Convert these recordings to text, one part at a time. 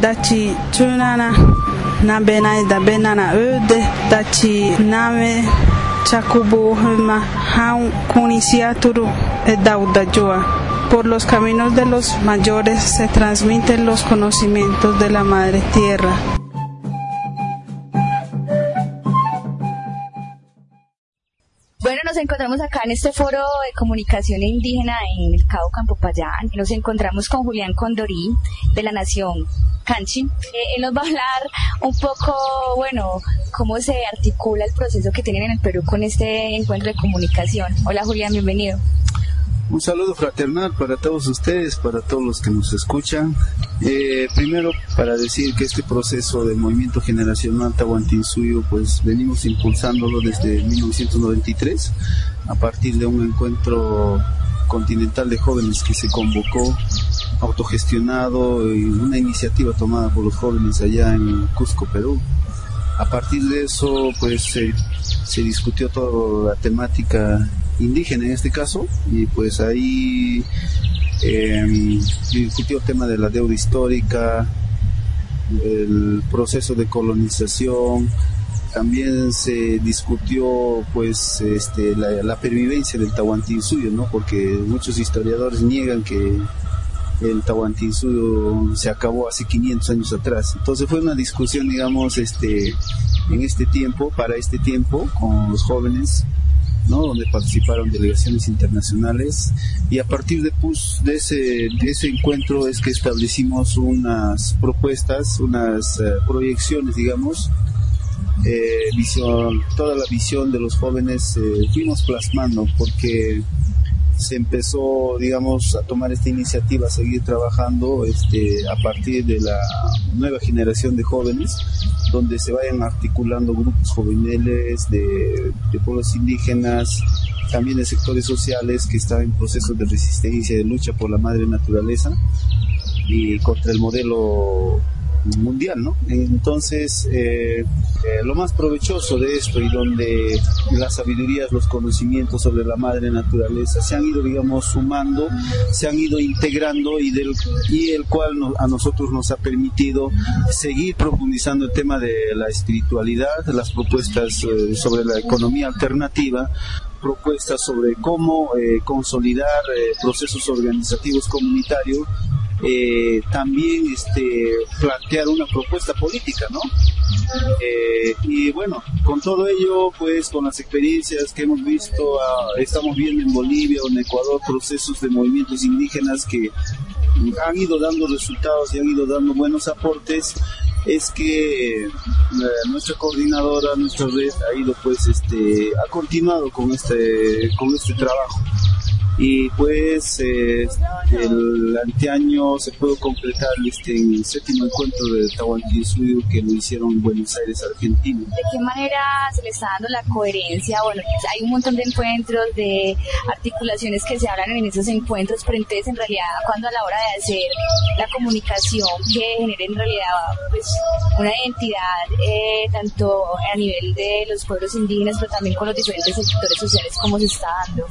dachi chunana na benai da benana öde dachi name chakubu hema haun kunisiaturu e dauda por los caminos de los mayores se transmiten los conocimientos de la madre tierra. Bueno, nos encontramos acá en este foro de comunicación indígena en el Cabo Campopayán. Nos encontramos con Julián Condorí de la Nación Canchi. Eh, él nos va a hablar un poco, bueno, cómo se articula el proceso que tienen en el Perú con este encuentro de comunicación. Hola Julián, bienvenido. Un saludo fraternal para todos ustedes, para todos los que nos escuchan. Eh, primero, para decir que este proceso de movimiento generacional Tahuantinsuyo, pues venimos impulsándolo desde 1993, a partir de un encuentro continental de jóvenes que se convocó, autogestionado, y una iniciativa tomada por los jóvenes allá en Cusco, Perú. A partir de eso, pues se, se discutió toda la temática indígena en este caso, y pues ahí eh, discutió el tema de la deuda histórica, el proceso de colonización, también se discutió pues este, la, la pervivencia del Tahuantinsuyo, ¿no? porque muchos historiadores niegan que el Tahuantinsuyo se acabó hace 500 años atrás. Entonces fue una discusión, digamos, este, en este tiempo, para este tiempo, con los jóvenes, ¿no? donde participaron delegaciones internacionales y a partir de, pues, de, ese, de ese encuentro es que establecimos unas propuestas, unas eh, proyecciones, digamos, eh, visión, toda la visión de los jóvenes eh, fuimos plasmando porque se empezó, digamos, a tomar esta iniciativa, a seguir trabajando este, a partir de la nueva generación de jóvenes, donde se vayan articulando grupos juveniles de, de pueblos indígenas, también de sectores sociales que están en proceso de resistencia, de lucha por la madre naturaleza y contra el modelo mundial, ¿no? Entonces, eh, eh, lo más provechoso de esto y donde las sabidurías, los conocimientos sobre la madre naturaleza se han ido, digamos, sumando, se han ido integrando y, del, y el cual no, a nosotros nos ha permitido seguir profundizando el tema de la espiritualidad, las propuestas eh, sobre la economía alternativa, propuestas sobre cómo eh, consolidar eh, procesos organizativos comunitarios eh, también este, plantear una propuesta política, ¿no? Eh, y bueno, con todo ello, pues con las experiencias que hemos visto, ah, estamos viendo en Bolivia o en Ecuador procesos de movimientos indígenas que han ido dando resultados y han ido dando buenos aportes es que eh, nuestra coordinadora, nuestra red ha ido pues este ha continuado con este con este trabajo y pues eh, el anteaño se pudo completar este séptimo encuentro de Tahuantinsuyo que lo hicieron en Buenos Aires, Argentina. ¿De qué manera se le está dando la coherencia? Bueno, hay un montón de encuentros, de articulaciones que se hablan en esos encuentros, pero entonces en realidad cuando a la hora de hacer la comunicación que genere en realidad pues una identidad eh, tanto a nivel de los pueblos indígenas, pero también con los diferentes sectores sociales, ¿cómo se está dando?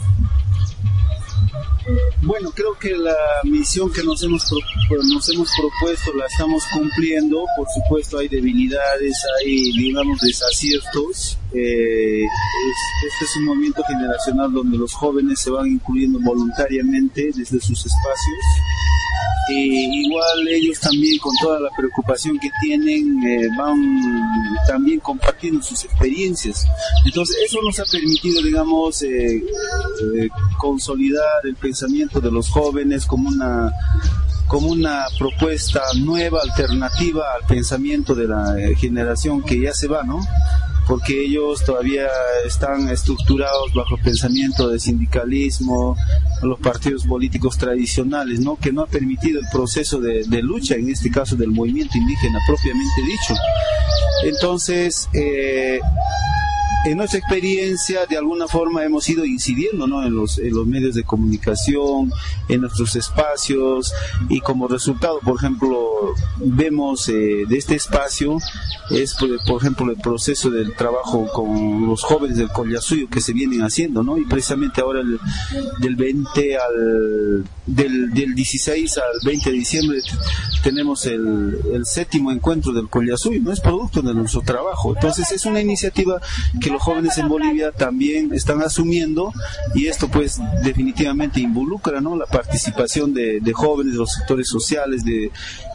Bueno, creo que la misión que nos hemos, nos hemos propuesto la estamos cumpliendo. Por supuesto, hay debilidades, hay, digamos, desaciertos. Eh, este es un movimiento generacional donde los jóvenes se van incluyendo voluntariamente desde sus espacios. Y igual ellos también con toda la preocupación que tienen eh, van también compartiendo sus experiencias. Entonces eso nos ha permitido, digamos, eh, eh, consolidar el pensamiento de los jóvenes como una como una propuesta nueva, alternativa al pensamiento de la generación que ya se va, ¿no? Porque ellos todavía están estructurados bajo el pensamiento de sindicalismo, los partidos políticos tradicionales, ¿no? que no ha permitido el proceso de, lucha, en este caso del movimiento indígena propiamente dicho. Entonces, eh, en nuestra experiencia, de alguna forma hemos ido incidiendo ¿no? en, los, en los medios de comunicación, en nuestros espacios, y como resultado, por ejemplo, vemos de este espacio es, por, ejemplo, el proceso del trabajo con los jóvenes del Collasuyo que se vienen haciendo, ¿no? Y precisamente ahora el, del 20 al del, del 16 al 20 de diciembre tenemos el, el séptimo encuentro del Collasuyo, no es producto de nuestro trabajo. Entonces es una iniciativa que los jóvenes en Bolivia también están asumiendo y esto pues definitivamente involucra, ¿no? La participación de, de jóvenes, de los sectores sociales, de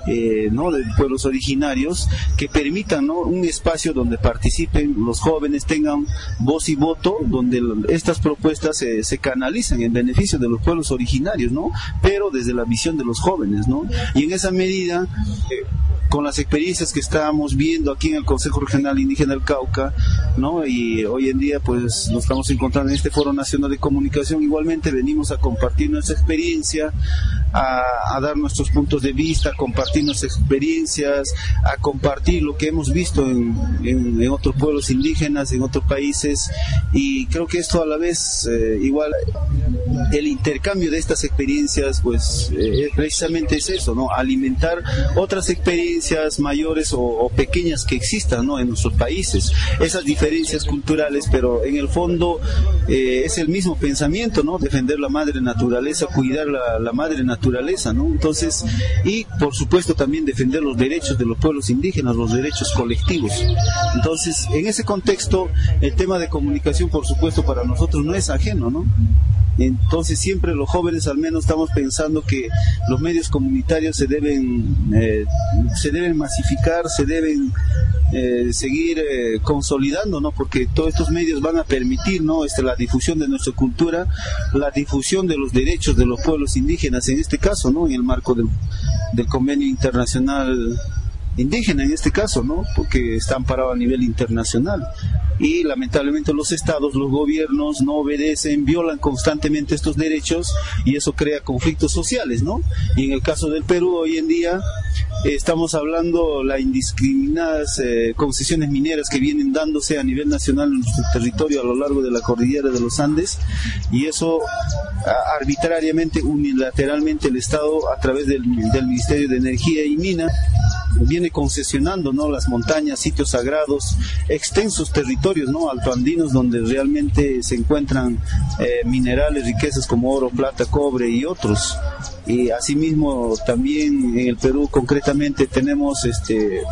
eh, ¿no? de pueblos originarios que permitan ¿no? un espacio donde participen los jóvenes, tengan voz y voto, donde estas propuestas se, canalicen en beneficio de los pueblos originarios, ¿no? pero desde la visión de los jóvenes. ¿no? Y en esa medida, eh, con las experiencias que estábamos viendo aquí en el Consejo Regional Indígena del Cauca, ¿no? Y hoy en día pues nos estamos encontrando en este Foro Nacional de Comunicación, igualmente venimos a compartir nuestra experiencia, a, dar nuestros puntos de vista, a compartir nuestras experiencias, a compartir lo que hemos visto en, en, otros pueblos indígenas, en otros países, y creo que esto a la vez, eh, igual, el intercambio de estas experiencias, pues eh, precisamente es eso, ¿no? Alimentar otras experiencias mayores o, pequeñas que existan ¿no? en nuestros países. Esas diferencias culturales, pero en el fondo eh, es el mismo pensamiento, ¿no? Defender la madre naturaleza, cuidar la, madre naturaleza, ¿no? Entonces, y por supuesto también defender los derechos de los pueblos indígenas, los derechos colectivos. Entonces, en ese contexto, el tema de comunicación, por supuesto, para nosotros no es ajeno, ¿no? Entonces siempre los jóvenes al menos estamos pensando que los medios comunitarios se deben, eh, se deben masificar, se deben eh, seguir eh, consolidando, ¿no? Porque todos estos medios van a permitir, ¿no? Este, la difusión de nuestra cultura, la difusión de los derechos de los pueblos indígenas, en este caso, ¿no? En el marco del, del convenio internacional indígena en este caso, ¿no? Porque están parados a nivel internacional. Y lamentablemente los estados, los gobiernos no obedecen, violan constantemente estos derechos y eso crea conflictos sociales, ¿no? Y en el caso del Perú hoy en día estamos hablando las indiscriminadas eh, concesiones mineras que vienen dándose a nivel nacional en nuestro territorio a lo largo de la cordillera de los Andes y eso arbitrariamente, unilateralmente el Estado a través del, del Ministerio de Energía y Mina viene concesionando ¿no? las montañas, sitios sagrados, extensos territorios ¿no? altoandinos donde realmente se encuentran eh, minerales, riquezas como oro, plata, cobre y otros. Y asimismo también en el Perú concretamente tenemos este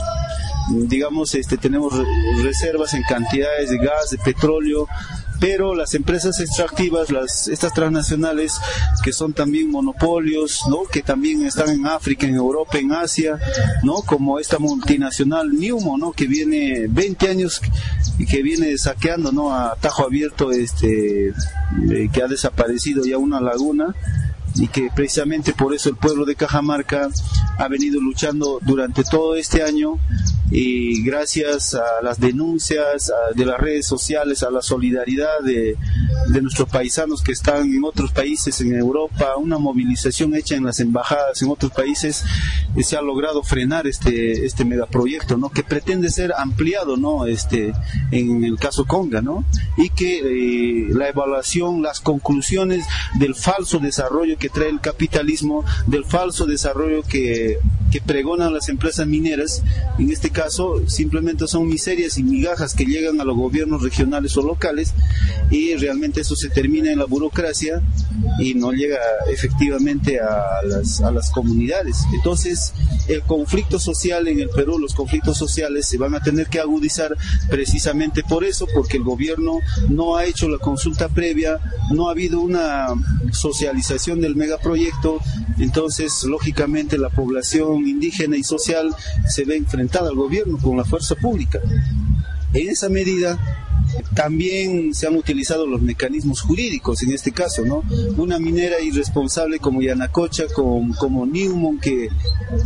digamos este tenemos reservas en cantidades de gas, de petróleo, pero las empresas extractivas, las, estas transnacionales, que son también monopolios, ¿no? que también están en África, en Europa, en Asia, ¿no? como esta multinacional Newmo, ¿no? que viene 20 años y que viene saqueando ¿no? a Tajo Abierto, este, eh, que ha desaparecido ya una laguna y que precisamente por eso el pueblo de Cajamarca ha venido luchando durante todo este año y gracias a las denuncias de las redes sociales, a la solidaridad de, de, nuestros paisanos que están en otros países, en Europa, una movilización hecha en las embajadas en otros países, eh, se ha logrado frenar este, este megaproyecto, ¿no? que pretende ser ampliado ¿no? este, en el caso Conga, ¿no? y que eh, la evaluación, las conclusiones del falso desarrollo que trae el capitalismo, del falso desarrollo que, que pregonan las empresas mineras, en este caso simplemente son miserias y migajas que llegan a los gobiernos regionales o locales y realmente eso se termina en la burocracia y no llega efectivamente a las, a las comunidades. Entonces, el conflicto social en el Perú, los conflictos sociales se van a tener que agudizar precisamente por eso, porque el gobierno no ha hecho la consulta previa, no ha habido una socialización del megaproyecto, entonces lógicamente la población indígena y social se ve enfrentada al gobierno con la fuerza pública. En esa medida, también se han utilizado los mecanismos jurídicos en este caso, ¿no? Una minera irresponsable como Yanacocha, como, como Newmont, que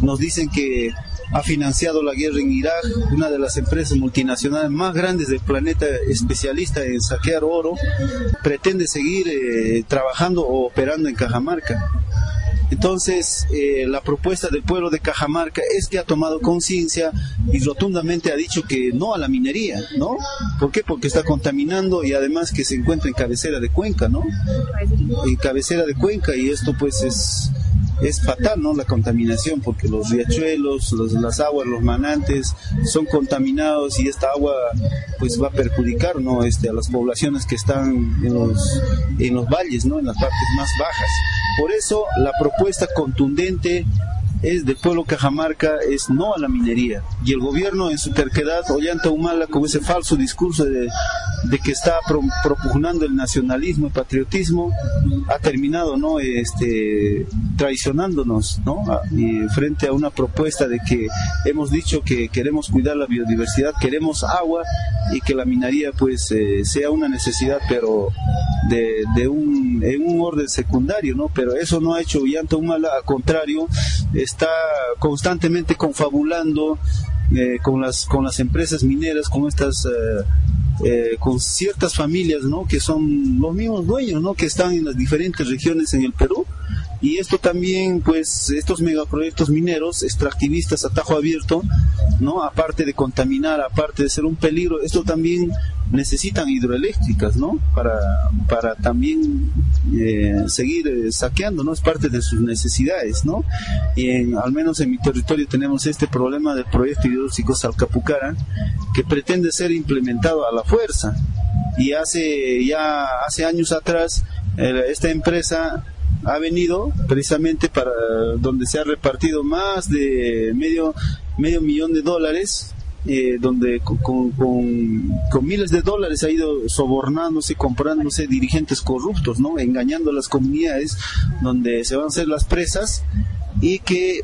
nos dicen que ha financiado la guerra en Irak, una de las empresas multinacionales más grandes del planeta, especialista en saquear oro, pretende seguir eh, trabajando o operando en Cajamarca. Entonces, eh, la propuesta del pueblo de Cajamarca es que ha tomado conciencia y rotundamente ha dicho que no a la minería, ¿no? ¿Por qué? Porque está contaminando y además que se encuentra en cabecera de Cuenca, ¿no? En cabecera de Cuenca y esto pues es es fatal, ¿no? La contaminación, porque los riachuelos, las aguas, los manantes son contaminados y esta agua pues va a perjudicar, ¿no? Este, a las poblaciones que están en los, en los valles, ¿no? En las partes más bajas. Por eso la propuesta contundente es del pueblo Cajamarca es no a la minería. Y el gobierno en su terquedad, Ollanta Humala, con ese falso discurso de, que está propugnando el nacionalismo y patriotismo, ha terminado no este traicionándonos ¿no? frente a una propuesta de que hemos dicho que queremos cuidar la biodiversidad, queremos agua y que la minería pues eh, sea una necesidad pero de, un, en un orden secundario, ¿no? Pero eso no ha hecho Ollanta Humala, al contrario, está constantemente confabulando eh, con las con las empresas mineras, con estas eh, eh, con ciertas familias, ¿no? Que son los mismos dueños, ¿no? Que están en las diferentes regiones en el Perú y esto también, pues, estos megaproyectos mineros, extractivistas a tajo abierto, ¿no? Aparte de contaminar, aparte de ser un peligro, esto también necesitan hidroeléctricas, ¿no? Para, para también eh, seguir eh, saqueando, ¿no? Es parte de sus necesidades, ¿no? Y en, al menos en mi territorio tenemos este problema del proyecto hidroeléctrico Salcapucara, que pretende ser implementado a la fuerza. Y hace ya, hace años atrás, esta empresa ha venido precisamente para donde se ha repartido más de medio, medio millón de dólares eh, donde con, con, miles de dólares ha ido sobornándose, comprándose dirigentes corruptos, ¿no? Engañando a las comunidades donde se van a hacer las presas y que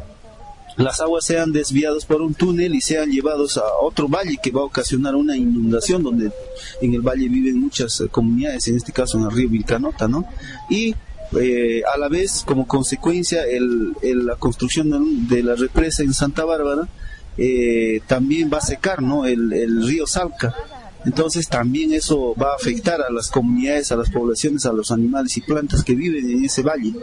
las aguas sean desviadas por un túnel y sean llevados a otro valle que va a ocasionar una inundación donde en el valle viven muchas comunidades, en este caso en el río Vilcanota, ¿no? Y eh, a la vez, como consecuencia, el, la construcción de la represa en Santa Bárbara eh, también va a secar ¿no? el, el río Salca entonces también eso va a afectar a las comunidades, a las poblaciones, a los animales y plantas que viven en ese valle.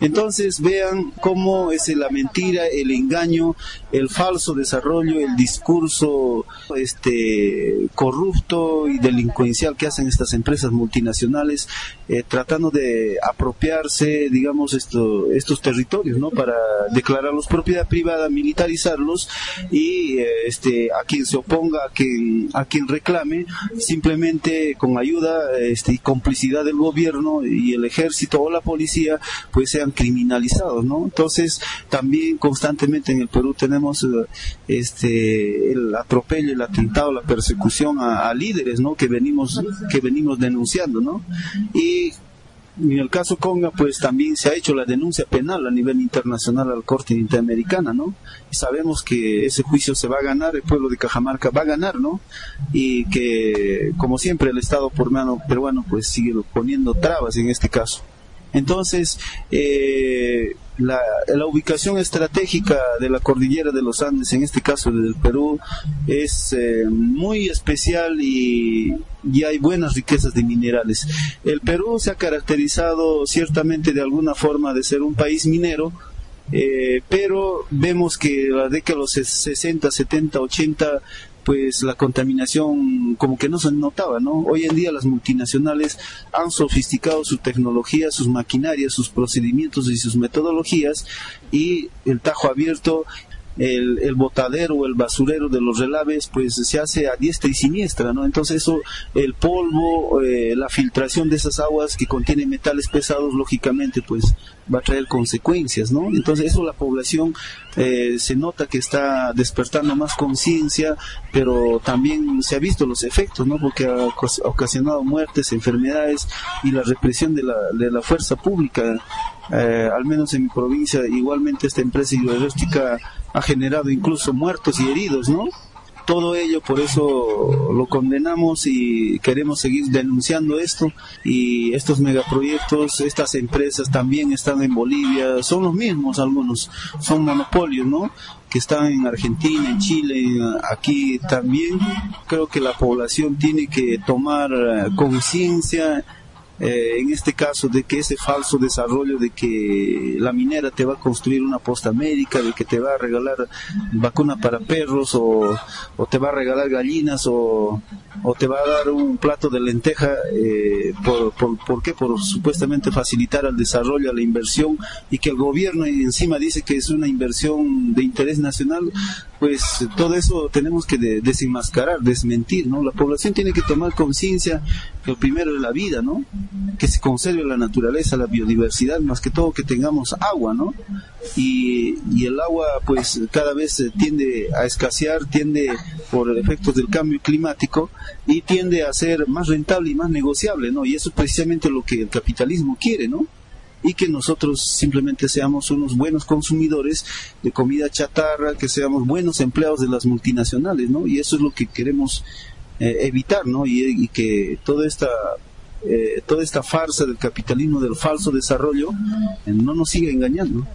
Entonces vean cómo es la mentira, el engaño, el falso desarrollo, el discurso este corrupto y delincuencial que hacen estas empresas multinacionales eh, tratando de apropiarse, digamos, esto, estos territorios, ¿no? Para declararlos propiedad privada, militarizarlos y eh, este a quien se oponga, a quien a quien reclame simplemente con ayuda este, y complicidad del gobierno y el ejército o la policía, pues sean criminalizados, ¿no? Entonces, también constantemente en el Perú tenemos eh, este el atropello, el atentado, la persecución a, líderes, ¿no? Que venimos que venimos denunciando, ¿no? Y en el caso Conga, pues también se ha hecho la denuncia penal a nivel internacional a la Corte Interamericana, ¿no? Sabemos que ese juicio se va a ganar, el pueblo de Cajamarca va a ganar, ¿no? Y que, como siempre, el Estado por mano peruano, pues sigue poniendo trabas en este caso. Entonces, eh, la, ubicación estratégica de la cordillera de los Andes, en este caso del Perú, es eh, muy especial y, y, hay buenas riquezas de minerales. El Perú se ha caracterizado ciertamente de alguna forma de ser un país minero, eh, pero vemos que la década de los 60, 70, 80 pues la contaminación como que no se notaba, ¿no? Hoy en día las multinacionales han sofisticado su tecnología, sus maquinarias, sus procedimientos y sus metodologías y el tajo abierto el, el botadero el basurero de los relaves pues se hace a diestra y siniestra, ¿no? Entonces eso, el polvo, eh, la filtración de esas aguas que contienen metales pesados, lógicamente pues va a traer consecuencias, ¿no? Entonces eso la población eh, se nota que está despertando más conciencia, pero también se ha visto los efectos, ¿no? Porque ha ocasionado muertes, enfermedades y la represión de la, de la fuerza pública, eh, al menos en mi provincia, igualmente esta empresa hidroeléctrica ha generado incluso muertos y heridos, ¿no? Todo ello, por eso lo condenamos y queremos seguir denunciando esto. Y estos megaproyectos, estas empresas también están en Bolivia, son los mismos algunos, son monopolios, ¿no? que están en Argentina, en Chile, aquí también. Creo que la población tiene que tomar eh, conciencia eh, en este caso de que ese falso desarrollo de que la minera te va a construir una posta médica, de que te va a regalar vacuna para perros o, te va a regalar gallinas o, te va a dar un plato de lenteja, eh, por, por, qué? Por supuestamente facilitar el desarrollo, a la inversión y que el gobierno encima dice que es una inversión de interés nacional, pues todo eso tenemos que desenmascarar, desmentir, ¿no? La población tiene que tomar conciencia que lo primero es la vida, ¿no? Que se conserve la naturaleza, la biodiversidad, más que todo que tengamos agua, ¿no? Y, el agua, pues cada vez tiende a escasear, tiende por efectos del cambio climático y tiende a ser más rentable y más negociable, ¿no? Y eso es precisamente lo que el capitalismo quiere, ¿no? y que nosotros simplemente seamos unos buenos consumidores de comida chatarra, que seamos buenos empleados de las multinacionales, ¿no? Y eso es lo que queremos eh, evitar, ¿no? Y, que toda esta eh, toda esta farsa del capitalismo del falso desarrollo eh, no nos siga engañando.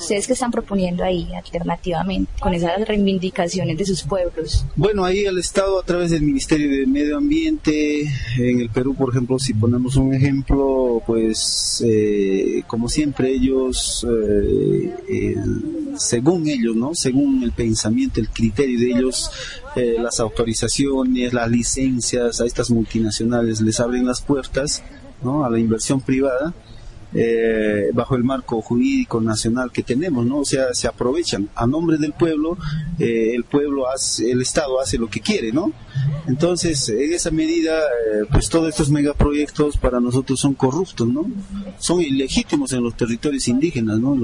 ¿Ustedes qué están proponiendo ahí alternativamente con esas reivindicaciones de sus pueblos? Bueno, ahí el Estado a través del Ministerio de Medio Ambiente, en el Perú, por ejemplo, si ponemos un ejemplo, pues eh, como siempre ellos, eh, según ellos, ¿no? Según el pensamiento, el criterio de ellos, eh, las autorizaciones, las licencias a estas multinacionales les abren las puertas, ¿no? A la inversión privada eh, bajo el marco jurídico nacional que tenemos, ¿no? O sea, se aprovechan a nombre del pueblo, eh, el pueblo hace, el Estado hace lo que quiere, ¿no? Entonces, en esa medida, eh, pues todos estos megaproyectos para nosotros son corruptos, ¿no? Son ilegítimos en los territorios indígenas, ¿no?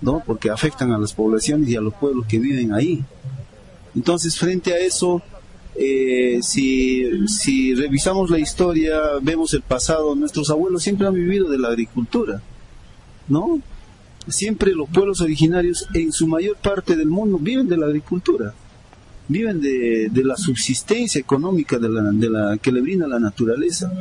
¿no? Porque afectan a las poblaciones y a los pueblos que viven ahí. Entonces, frente a eso, eh, si, revisamos la historia, vemos el pasado, nuestros abuelos siempre han vivido de la agricultura, ¿no? Siempre los pueblos originarios en su mayor parte del mundo viven de la agricultura, viven de, la subsistencia económica que le brinda la naturaleza.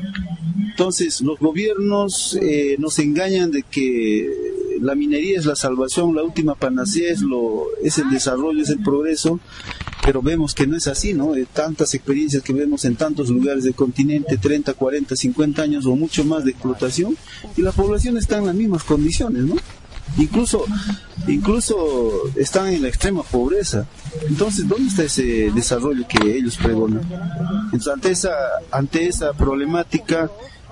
Entonces, los gobiernos eh, nos engañan de que la minería es la salvación, la última panacea es, lo, es el desarrollo, es el progreso, pero vemos que no es así, ¿no? De tantas experiencias que vemos en tantos lugares del continente, 30, 40, 50 años o mucho más de explotación, y la población está en las mismas condiciones, ¿no? Incluso, incluso están en la extrema pobreza. Entonces, ¿dónde está ese desarrollo que ellos pregonan? Entonces, ante esa, ante esa problemática,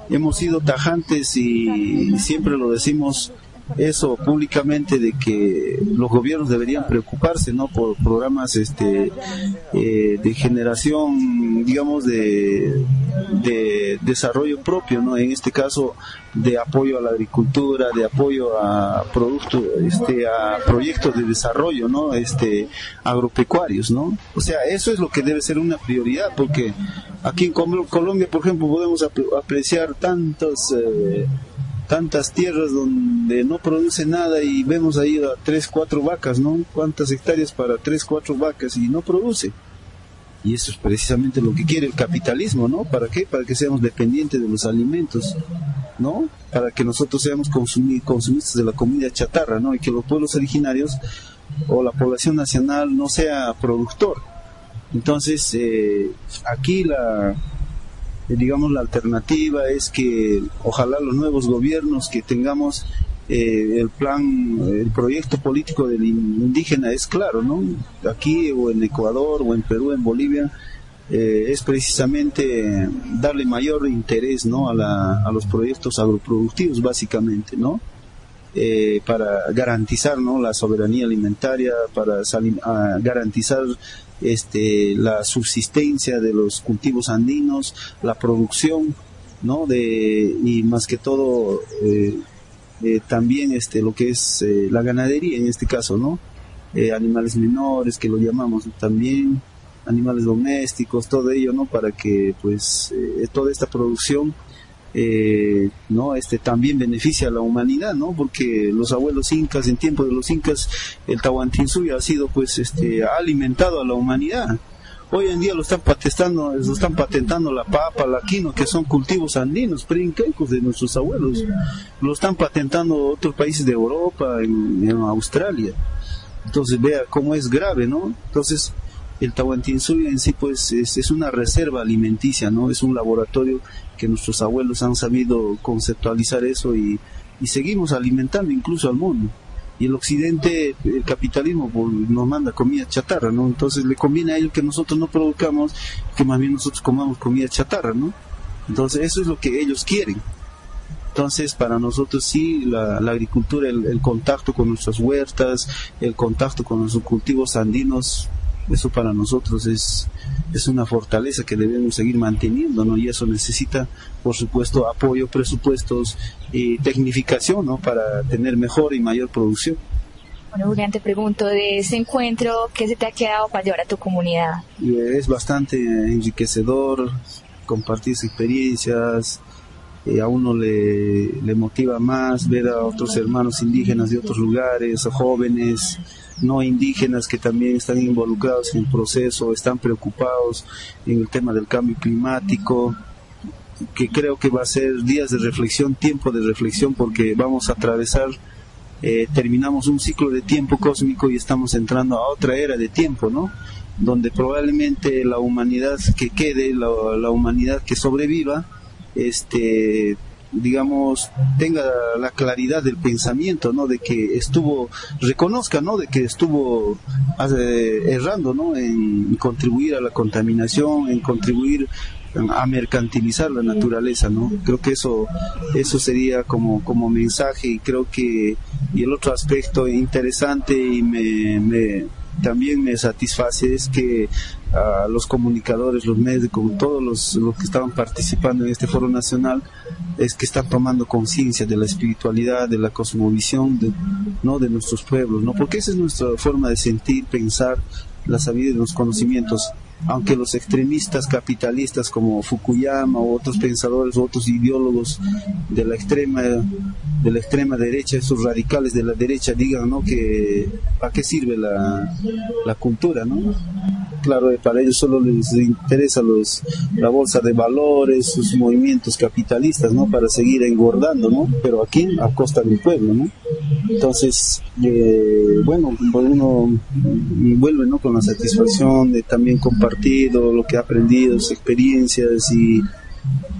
hemos sido tajantes y siempre lo decimos eso públicamente de que los gobiernos deberían preocuparse no por programas este eh, de generación digamos de, de desarrollo propio no en este caso de apoyo a la agricultura de apoyo a productos este a proyectos de desarrollo no este agropecuarios no o sea eso es lo que debe ser una prioridad porque aquí en Colombia por ejemplo podemos apreciar tantos eh, tantas tierras donde no produce nada y vemos ahí a tres, cuatro vacas, ¿no? ¿Cuántas hectáreas para tres, cuatro vacas y no produce? Y eso es precisamente lo que quiere el capitalismo, ¿no? ¿Para qué? Para que seamos dependientes de los alimentos, ¿no? Para que nosotros seamos consumistas de la comida chatarra, ¿no? Y que los pueblos originarios o la población nacional no sea productor. Entonces, eh, aquí la, digamos, la alternativa es que ojalá los nuevos gobiernos que tengamos eh, el plan, el proyecto político del indígena es claro, ¿no? Aquí o en Ecuador o en Perú, en Bolivia, eh, es precisamente darle mayor interés, ¿no? A, la, a los proyectos agroproductivos, básicamente, ¿no? Para garantizar ¿no? la soberanía alimentaria, para garantizar este, la subsistencia de los cultivos andinos, la producción, ¿no? De, y más que todo, eh, eh, también este, lo que es eh, la ganadería en este caso, ¿no? animales menores, que lo llamamos también, animales domésticos, todo ello, ¿no? Para que, pues, toda esta producción eh, no este también beneficia a la humanidad no porque los abuelos incas en tiempo de los incas el Tahuantinsuyo ha sido pues este ha alimentado a la humanidad. Hoy en día lo están patentando lo están patentando la papa la quino que son cultivos andinos preincaicos de nuestros abuelos. Lo están patentando otros países de Europa en, en Australia. Entonces vea cómo es grave no entonces el Tahuantinsuyo en sí pues es, una reserva alimenticia, ¿no? Es un laboratorio que nuestros abuelos han sabido conceptualizar eso y, y seguimos alimentando incluso al mundo. Y el occidente, el capitalismo pues, nos manda comida chatarra, ¿no? Entonces le conviene a ellos que nosotros no produzcamos, que más bien nosotros comamos comida chatarra, ¿no? Entonces eso es lo que ellos quieren. Entonces, para nosotros sí, la, agricultura, el, contacto con nuestras huertas, el contacto con nuestros cultivos andinos, eso para nosotros es, es una fortaleza que debemos seguir manteniendo, ¿no? Y eso necesita, por supuesto, apoyo, presupuestos y tecnificación, ¿no? Para tener mejor y mayor producción. Bueno, Julián, te pregunto de ese encuentro, ¿qué se te ha quedado para llevar a tu comunidad? Es bastante enriquecedor compartir experiencias, eh, a uno le, le, motiva más ver a otros hermanos indígenas de otros lugares, a jóvenes no indígenas que también están involucrados en el proceso, están preocupados en el tema del cambio climático, que creo que va a ser días de reflexión, tiempo de reflexión, porque vamos a atravesar, eh, terminamos un ciclo de tiempo cósmico y estamos entrando a otra era de tiempo, ¿no? Donde probablemente la humanidad que quede, la, la humanidad que sobreviva, este digamos tenga la claridad del pensamiento no de que estuvo reconozca no de que estuvo errando no en contribuir a la contaminación en contribuir a mercantilizar la naturaleza no creo que eso eso sería como como mensaje y creo que y el otro aspecto interesante y me, me también me satisface es que a los comunicadores, los médicos, todos los, los, que estaban participando en este foro nacional, es que están tomando conciencia de la espiritualidad, de la cosmovisión, de, ¿no? de nuestros pueblos, ¿no? porque esa es nuestra forma de sentir, pensar, la sabiduría de los conocimientos aunque los extremistas capitalistas como Fukuyama o otros pensadores otros ideólogos de la extrema de la extrema derecha, esos radicales de la derecha digan ¿no? que para qué sirve la, la cultura, ¿no? Claro, para ellos solo les interesa los, la bolsa de valores, sus movimientos capitalistas, ¿no? Para seguir engordando, ¿no? Pero aquí a costa del pueblo, ¿no? Entonces, eh, bueno, uno vuelve, ¿no? Con la satisfacción de también compartir lo que ha aprendido, sus experiencias y,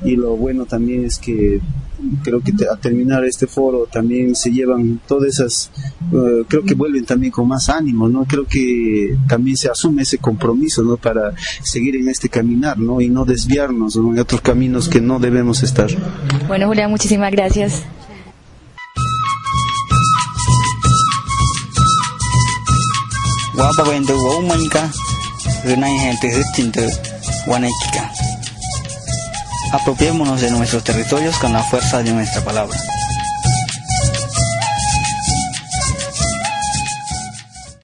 y lo bueno también es que creo que a terminar este foro también se llevan todas esas, eh, creo que vuelven también con más ánimo, ¿no? Creo que también se asume ese compromiso, ¿no? Para seguir en este caminar, ¿no? Y no desviarnos en otros caminos que no debemos estar. Bueno, Julián, muchísimas gracias. Apropiémonos de nuestros territorios con la fuerza de nuestra palabra.